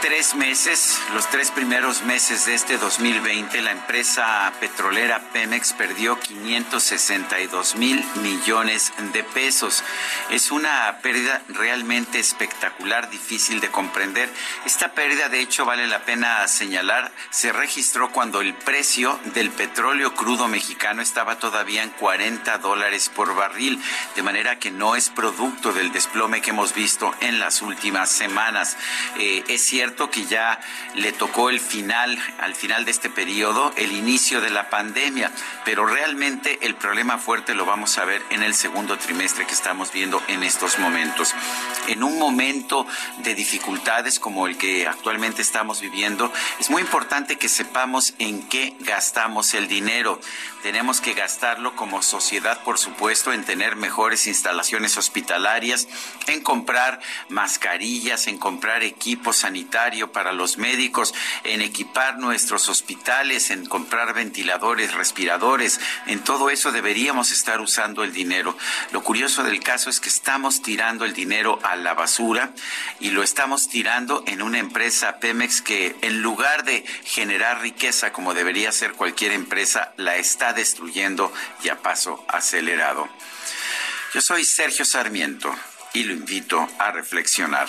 Tres meses, los tres primeros meses de este 2020, la empresa petrolera Pemex perdió 562 mil millones de pesos. Es una pérdida realmente espectacular, difícil de comprender. Esta pérdida, de hecho, vale la pena señalar, se registró cuando el precio del petróleo crudo mexicano estaba todavía en 40 dólares por barril, de manera que no es producto del desplome que hemos visto en las últimas semanas. Eh, es cierto que ya le tocó el final, al final de este periodo, el inicio de la pandemia, pero realmente el problema fuerte lo vamos a ver en el segundo trimestre que estamos viendo en estos momentos. En un momento de dificultades como el que actualmente estamos viviendo, es muy importante que sepamos en qué gastamos el dinero. Tenemos que gastarlo como sociedad, por supuesto, en tener mejores instalaciones hospitalarias, en comprar mascarillas, en comprar equipo para los médicos, en equipar nuestros hospitales, en comprar ventiladores, respiradores. En todo eso deberíamos estar usando el dinero. Lo curioso del caso es que estamos tirando el dinero a la basura y lo estamos tirando en una empresa Pemex que en lugar de generar riqueza como debería ser cualquier empresa, la está destruyendo y a paso acelerado. Yo soy Sergio Sarmiento y lo invito a reflexionar.